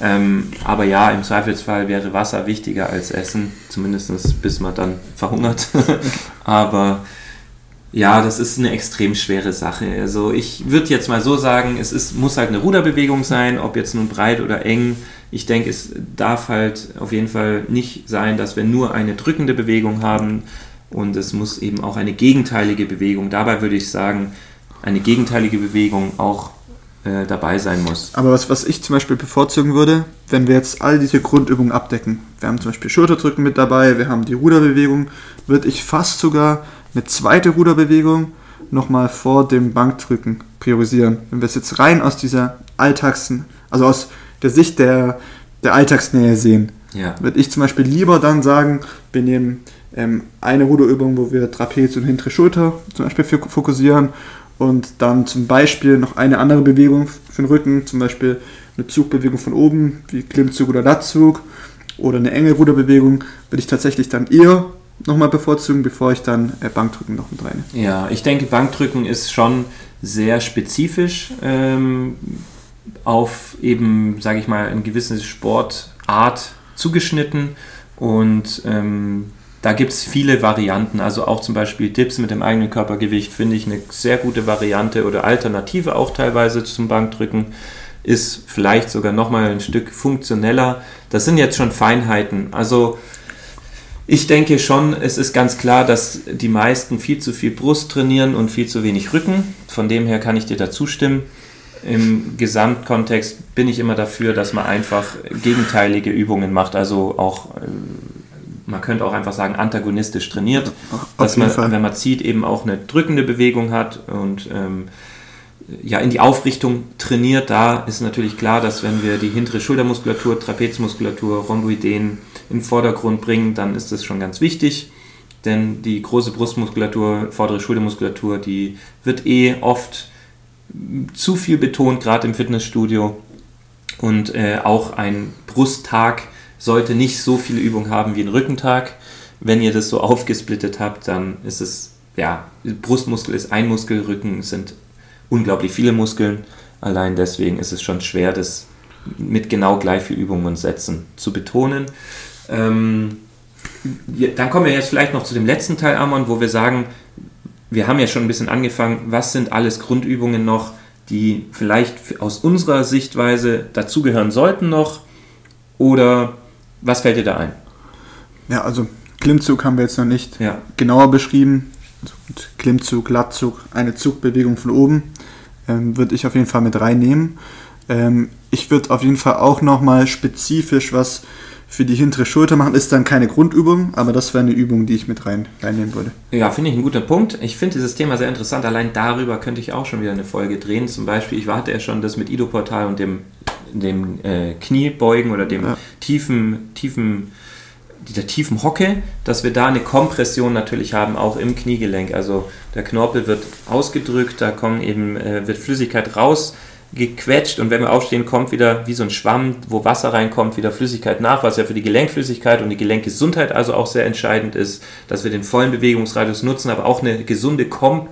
Ähm, aber ja, im Zweifelsfall wäre Wasser wichtiger als Essen, zumindest bis man dann verhungert. aber ja, das ist eine extrem schwere Sache. Also ich würde jetzt mal so sagen, es ist, muss halt eine Ruderbewegung sein, ob jetzt nun breit oder eng. Ich denke, es darf halt auf jeden Fall nicht sein, dass wir nur eine drückende Bewegung haben und es muss eben auch eine gegenteilige Bewegung. Dabei würde ich sagen, eine gegenteilige Bewegung auch äh, dabei sein muss. Aber was, was ich zum Beispiel bevorzugen würde, wenn wir jetzt all diese Grundübungen abdecken, wir haben zum Beispiel Schulterdrücken mit dabei, wir haben die Ruderbewegung, würde ich fast sogar eine zweite Ruderbewegung nochmal vor dem Bankdrücken priorisieren. Wenn wir es jetzt rein aus dieser Alltags, also aus der Sicht der, der Alltagsnähe sehen, Ja. würde ich zum Beispiel lieber dann sagen, wir nehmen ähm, eine Ruderübung, wo wir Trapez und hintere Schulter zum Beispiel fok- fokussieren und dann zum Beispiel noch eine andere Bewegung für den Rücken, zum Beispiel eine Zugbewegung von oben, wie Klimmzug oder Latzug oder eine enge Ruderbewegung, würde ich tatsächlich dann eher nochmal bevorzugen, bevor ich dann äh, Bankdrücken noch mit rein. Ja, ich denke, Bankdrücken ist schon sehr spezifisch ähm, auf eben, sage ich mal, eine gewisse Sportart zugeschnitten und ähm, da gibt es viele Varianten, also auch zum Beispiel Dips mit dem eigenen Körpergewicht finde ich eine sehr gute Variante oder Alternative auch teilweise zum Bankdrücken ist vielleicht sogar nochmal ein Stück funktioneller. Das sind jetzt schon Feinheiten. Also ich denke schon, es ist ganz klar, dass die meisten viel zu viel Brust trainieren und viel zu wenig Rücken. Von dem her kann ich dir da zustimmen. im Gesamtkontext bin ich immer dafür, dass man einfach gegenteilige Übungen macht, also auch äh, man könnte auch einfach sagen, antagonistisch trainiert, Auf dass man, Fall. wenn man zieht, eben auch eine drückende Bewegung hat und ähm, ja, in die Aufrichtung trainiert. Da ist natürlich klar, dass wenn wir die hintere Schultermuskulatur, Trapezmuskulatur, Rhomboideen in den Vordergrund bringen, dann ist das schon ganz wichtig. Denn die große Brustmuskulatur, vordere Schultermuskulatur, die wird eh oft zu viel betont, gerade im Fitnessstudio. Und äh, auch ein Brusttag sollte nicht so viele Übungen haben wie ein Rückentag. Wenn ihr das so aufgesplittet habt, dann ist es, ja, Brustmuskel ist ein Muskel, Rücken sind unglaublich viele Muskeln. Allein deswegen ist es schon schwer, das mit genau gleich viel Übungen und Sätzen zu betonen. Ähm, dann kommen wir jetzt vielleicht noch zu dem letzten Teil, Amon, wo wir sagen, wir haben ja schon ein bisschen angefangen, was sind alles Grundübungen noch, die vielleicht aus unserer Sichtweise dazugehören sollten noch oder was fällt dir da ein? Ja, also Klimmzug haben wir jetzt noch nicht ja. genauer beschrieben. Also Klimmzug, Lattzug, eine Zugbewegung von oben ähm, würde ich auf jeden Fall mit reinnehmen. Ähm, ich würde auf jeden Fall auch nochmal spezifisch was für die hintere Schulter machen. Ist dann keine Grundübung, aber das wäre eine Übung, die ich mit rein, reinnehmen würde. Ja, finde ich einen guten Punkt. Ich finde dieses Thema sehr interessant. Allein darüber könnte ich auch schon wieder eine Folge drehen. Zum Beispiel, ich warte ja schon das mit Ido-Portal und dem, dem äh, Kniebeugen oder dem ja. tiefen, tiefen dieser tiefen Hocke, dass wir da eine Kompression natürlich haben, auch im Kniegelenk. Also der Knorpel wird ausgedrückt, da kommen eben, äh, wird Flüssigkeit raus gequetscht und wenn wir aufstehen, kommt wieder wie so ein Schwamm, wo Wasser reinkommt, wieder Flüssigkeit nach, was ja für die Gelenkflüssigkeit und die Gelenkgesundheit also auch sehr entscheidend ist, dass wir den vollen Bewegungsradius nutzen, aber auch eine gesunde Kom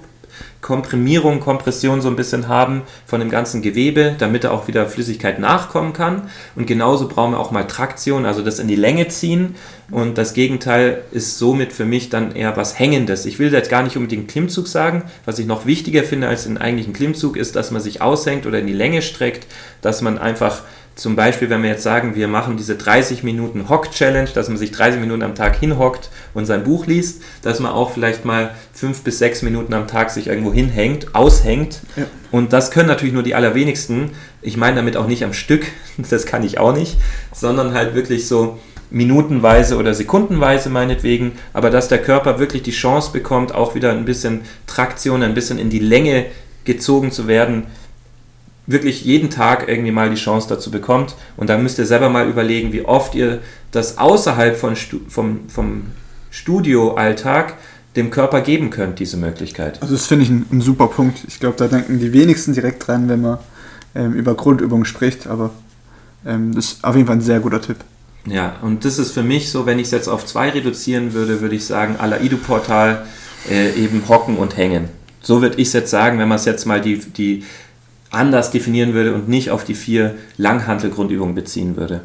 Komprimierung, Kompression so ein bisschen haben von dem ganzen Gewebe, damit da auch wieder Flüssigkeit nachkommen kann. Und genauso brauchen wir auch mal Traktion, also das in die Länge ziehen. Und das Gegenteil ist somit für mich dann eher was Hängendes. Ich will jetzt gar nicht unbedingt Klimmzug sagen. Was ich noch wichtiger finde als den eigentlichen Klimmzug ist, dass man sich aushängt oder in die Länge streckt, dass man einfach zum Beispiel, wenn wir jetzt sagen, wir machen diese 30 Minuten Hock-Challenge, dass man sich 30 Minuten am Tag hinhockt und sein Buch liest, dass man auch vielleicht mal fünf bis sechs Minuten am Tag sich irgendwo hinhängt, aushängt. Ja. Und das können natürlich nur die allerwenigsten. Ich meine damit auch nicht am Stück, das kann ich auch nicht, sondern halt wirklich so minutenweise oder sekundenweise meinetwegen, aber dass der Körper wirklich die Chance bekommt, auch wieder ein bisschen Traktion, ein bisschen in die Länge gezogen zu werden, wirklich jeden Tag irgendwie mal die Chance dazu bekommt. Und dann müsst ihr selber mal überlegen, wie oft ihr das außerhalb von Stu vom, vom Studioalltag dem Körper geben könnt, diese Möglichkeit. Also das finde ich ein, ein, super Punkt. Ich glaube, da denken die wenigsten direkt dran, wenn man ähm, über Grundübungen spricht, aber ähm, das ist auf jeden Fall ein sehr guter Tipp. Ja, und das ist für mich so, wenn ich es jetzt auf zwei reduzieren würde, würde ich sagen, à la Ido-Portal äh, eben hocken und hängen. So würde ich es jetzt sagen, wenn man es jetzt mal die, die anders definieren würde und nicht auf die vier Langhantelgrundübungen beziehen würde.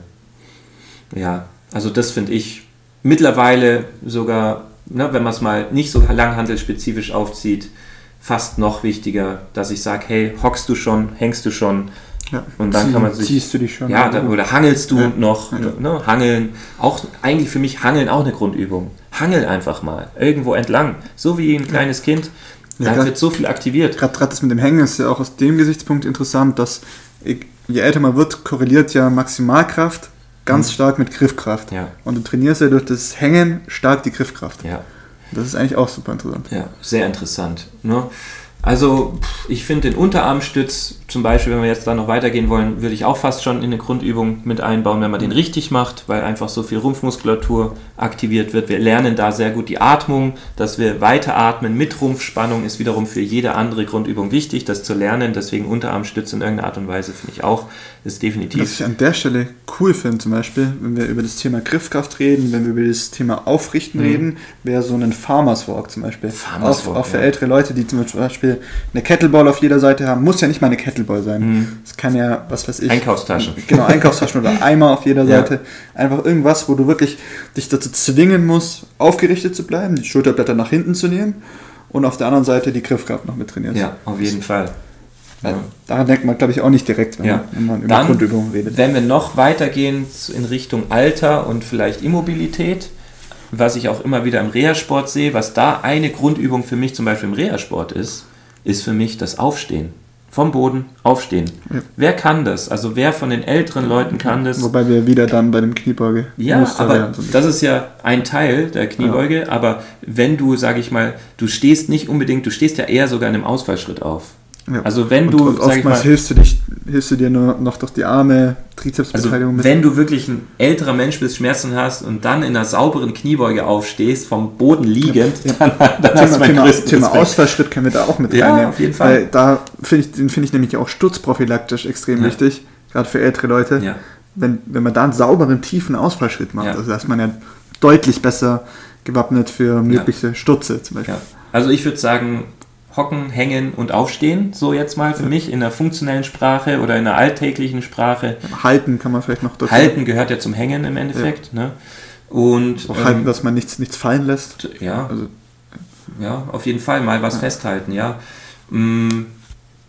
Ja, also das finde ich mittlerweile sogar, ne, wenn man es mal nicht so langhandelspezifisch aufzieht, fast noch wichtiger, dass ich sage, hey, hockst du schon, hängst du schon, ja, und dann Zieh, kann man sich. Ziehst du dich schon. Ja, dann, oder hangelst du ja, noch. Ja. Ne, hangeln. Auch eigentlich für mich Hangeln auch eine Grundübung. Hangel einfach mal. Irgendwo entlang. So wie ein kleines Kind. Ja, da wird so viel aktiviert. Gerade das mit dem Hängen ist ja auch aus dem Gesichtspunkt interessant, dass je älter man wird, korreliert ja Maximalkraft ganz mhm. stark mit Griffkraft. Ja. Und du trainierst ja durch das Hängen stark die Griffkraft. Ja. Das ist eigentlich auch super interessant. Ja, sehr interessant. Ne? Also ich finde den Unterarmstütz, zum Beispiel, wenn wir jetzt da noch weitergehen wollen, würde ich auch fast schon in eine Grundübung mit einbauen, wenn man den richtig macht, weil einfach so viel Rumpfmuskulatur aktiviert wird. Wir lernen da sehr gut die Atmung, dass wir weiter atmen mit Rumpfspannung ist wiederum für jede andere Grundübung wichtig, das zu lernen. Deswegen Unterarmstütz in irgendeiner Art und Weise finde ich auch, ist definitiv. Was ich an der Stelle cool finde, zum Beispiel, wenn wir über das Thema Griffkraft reden, wenn wir über das Thema Aufrichten mhm. reden, wäre so ein Farmers Walk zum Beispiel. Farmers Walk, auch, auch für ja. ältere Leute, die zum Beispiel eine Kettleball auf jeder Seite haben. Muss ja nicht mal eine Kettleball sein. Mhm. Es kann ja, was weiß ich. Einkaufstaschen. Genau, Einkaufstaschen oder Eimer auf jeder Seite. Ja. Einfach irgendwas, wo du wirklich dich dazu zwingen musst, aufgerichtet zu bleiben, die Schulterblätter nach hinten zu nehmen und auf der anderen Seite die Griffkraft noch mit trainierst. Ja, auf jeden Fall. Ja. Daran denkt man, glaube ich, auch nicht direkt, wenn, ja. man über Dann, Grundübungen redet. Wenn wir noch weitergehen in Richtung Alter und vielleicht Immobilität, was ich auch immer wieder im Reha-Sport sehe, was da eine Grundübung für mich zum Beispiel im Reha-Sport ist, ist für mich das Aufstehen vom Boden aufstehen. Ja. Wer kann das? Also wer von den älteren Leuten kann das? Wobei wir wieder dann bei dem Kniebeuge. Ja, aber das ist ja ein Teil der Kniebeuge. Ja. Aber wenn du, sage ich mal, du stehst nicht unbedingt, du stehst ja eher sogar in einem Ausfallschritt auf. Ja. Also wenn und, du, und oftmals mal, hilfst du dich, hilfst du dir nur noch durch die Arme, Trizepsbeteiligung. Also wenn du wirklich ein älterer Mensch bist, Schmerzen hast und dann in einer sauberen Kniebeuge aufstehst, vom Boden liegend, ja. dann, dann Thema, hast du mein Thema, Thema Ausfallschritt können wir da auch mit ja, reinnehmen. auf jeden Fall. Weil da finde ich, den finde ich nämlich auch sturzprophylaktisch extrem ja. wichtig, gerade für ältere Leute. Ja. Wenn, wenn man da einen sauberen, tiefen Ausfallschritt macht, also da ist man ja deutlich besser gewappnet für mögliche Stürze zum Beispiel. Also ich würde sagen, hocken, hängen und aufstehen, so jetzt mal für mich in der funktionellen Sprache oder in der alltäglichen Sprache. Halten kann man vielleicht noch dazu. Halten gehört ja zum Hängen im Endeffekt. Ja. Ne? Und, Auch halten, ähm, dass man nichts, nichts fallen lässt. Ja, also, ja, auf jeden Fall mal was ja. festhalten, ja. Ähm,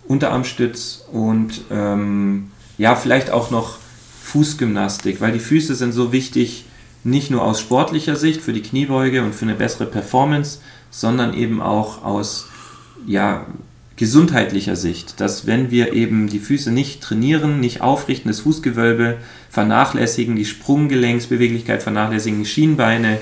Unterarmstütz und ähm, ja, vielleicht auch noch Fußgymnastik, weil die Füße sind so wichtig, nicht nur aus sportlicher Sicht für die Kniebeuge und für eine bessere Performance, sondern eben auch aus ja, gesundheitlicher Sicht, dass wenn wir eben die Füße nicht trainieren, nicht aufrichten, das Fußgewölbe vernachlässigen, die Sprunggelenksbeweglichkeit vernachlässigen, Schienbeine,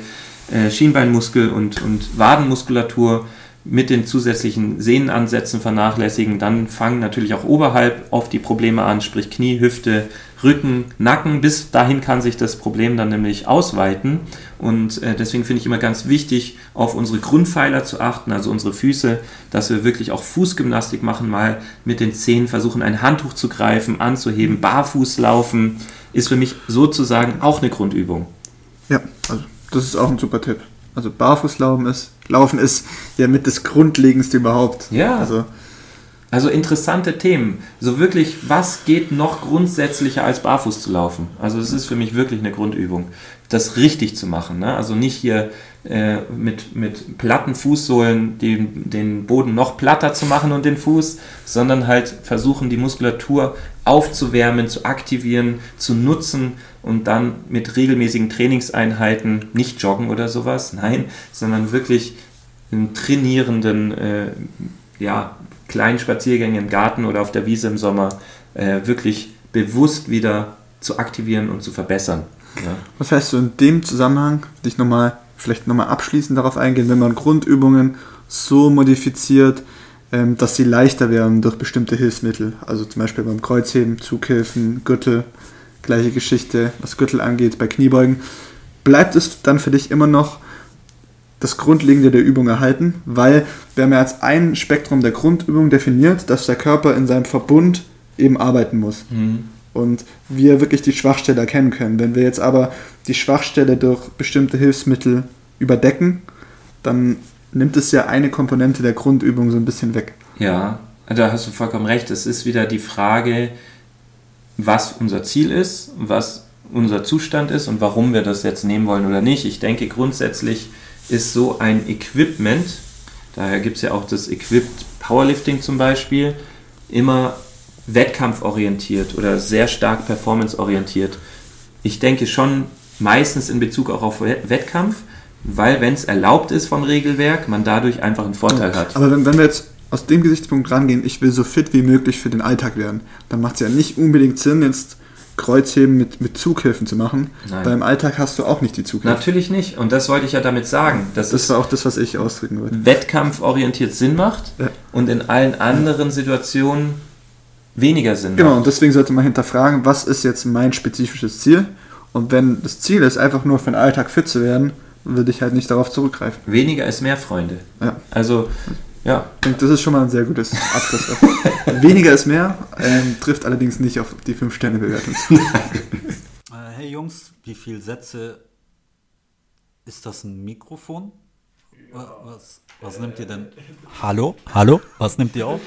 äh, Schienbeinmuskel und, und Wadenmuskulatur mit den zusätzlichen Sehnenansätzen vernachlässigen, dann fangen natürlich auch oberhalb oft die Probleme an, sprich Knie, Hüfte, Rücken, Nacken. Bis dahin kann sich das Problem dann nämlich ausweiten. Und äh, deswegen finde ich immer ganz wichtig, auf unsere Grundpfeiler zu achten, also unsere Füße, dass wir wirklich auch Fußgymnastik machen, mal mit den Zehen versuchen, ein Handtuch zu greifen, anzuheben, barfuß laufen, ist für mich sozusagen auch eine Grundübung. Ja, also das ist auch ein super Tipp. Also Barfußlaufen ist, Laufen ist ja mit das Grundlegendste überhaupt. Ja. Also, also interessante Themen. So wirklich, was geht noch grundsätzlicher als barfuß zu laufen? Also es ist für mich wirklich eine Grundübung, das richtig zu machen. Ne? Also nicht hier äh, mit, mit platten Fußsohlen den, den Boden noch platter zu machen und den Fuß, sondern halt versuchen, die Muskulatur aufzuwärmen, zu aktivieren, zu nutzen und dann mit regelmäßigen Trainingseinheiten, nicht joggen oder sowas, nein, sondern wirklich in trainierenden, äh, ja, kleinen Spaziergängen im Garten oder auf der Wiese im Sommer äh, wirklich bewusst wieder zu aktivieren und zu verbessern. Ja. Was heißt du in dem Zusammenhang, dich nochmal, vielleicht nochmal abschließend darauf eingehen, wenn man Grundübungen so modifiziert, ähm, dass sie leichter werden durch bestimmte Hilfsmittel. Also zum Beispiel beim Kreuzheben, Zughilfen, Gürtel, gleiche Geschichte, was Gürtel angeht, bei Kniebeugen. Bleibt es dann für dich immer noch das Grundlegende der Übung erhalten, weil wir haben ja als ein Spektrum der Grundübung definiert, dass der Körper in seinem Verbund eben arbeiten muss. Mhm. Und wir wirklich die Schwachstelle erkennen können. Wenn wir jetzt aber die Schwachstelle durch bestimmte Hilfsmittel überdecken, dann nimmt es ja eine Komponente der Grundübung so ein bisschen weg. Ja, da hast du vollkommen recht. Es ist wieder die Frage, was unser Ziel ist, was unser Zustand ist und warum wir das jetzt nehmen wollen oder nicht. Ich denke, grundsätzlich ist so ein Equipment, daher gibt es ja auch das Equipped Powerlifting zum Beispiel, immer wettkampforientiert oder sehr stark performanceorientiert. Ich denke schon meistens in Bezug auch auf Wettkampf, weil wenn es erlaubt ist vom Regelwerk, man dadurch einfach einen Vorteil hat. Aber wenn, wenn wir jetzt aus dem Gesichtspunkt rangehen, ich will so fit wie möglich für den Alltag werden, dann macht es ja nicht unbedingt Sinn, jetzt Kreuzheben mit, mit Zughilfen zu machen. Nein. Weil im Alltag hast du auch nicht die Zughilfen. Natürlich nicht. Und das wollte ich ja damit sagen. Dass das war auch das, was ich ausdrücken wollte. Wettkampforientiert Sinn macht ja. und in allen anderen Situationen weniger Sinn genau, macht. Genau, und deswegen sollte man hinterfragen, was ist jetzt mein spezifisches Ziel? Und wenn das Ziel ist, einfach nur für den Alltag fit zu werden, würde ich halt nicht darauf zurückgreifen. Weniger ist mehr, Freunde. Ja. Also, ja. Und das ist schon mal ein sehr gutes Abschluss. Weniger ist mehr, ähm, trifft allerdings nicht auf die 5-Sterne-Bewertung. Äh, hey Jungs, wie viele Sätze ist das ein Mikrofon? Was, was nimmt ihr denn? Hallo? Hallo? Was nimmt ihr auf?